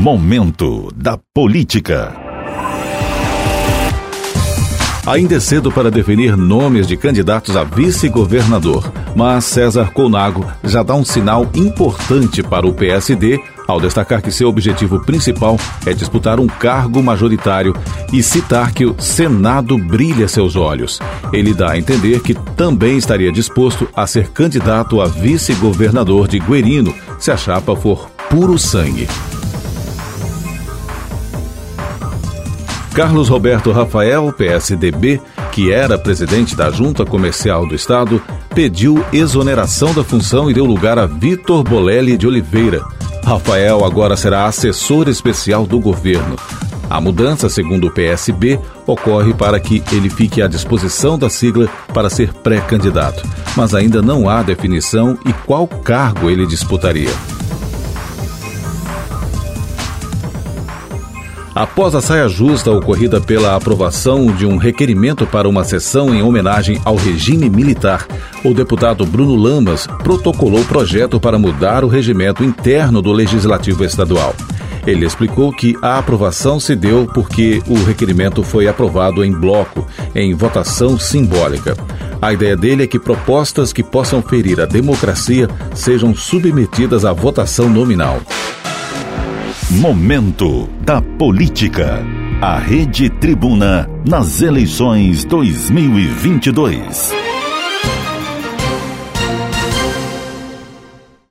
Momento da Política. Ainda é cedo para definir nomes de candidatos a vice-governador, mas César Colnago já dá um sinal importante para o PSD ao destacar que seu objetivo principal é disputar um cargo majoritário e citar que o Senado brilha seus olhos. Ele dá a entender que também estaria disposto a ser candidato a vice-governador de Guerino, se a chapa for puro sangue. Carlos Roberto Rafael, PSDB, que era presidente da Junta Comercial do Estado, pediu exoneração da função e deu lugar a Vitor Bolelli de Oliveira, Rafael agora será assessor especial do governo. A mudança, segundo o PSB, ocorre para que ele fique à disposição da sigla para ser pré-candidato, mas ainda não há definição e qual cargo ele disputaria. Após a saia justa ocorrida pela aprovação de um requerimento para uma sessão em homenagem ao regime militar, o deputado Bruno Lamas protocolou projeto para mudar o regimento interno do Legislativo Estadual. Ele explicou que a aprovação se deu porque o requerimento foi aprovado em bloco, em votação simbólica. A ideia dele é que propostas que possam ferir a democracia sejam submetidas à votação nominal. Momento da Política. A Rede Tribuna nas eleições 2022.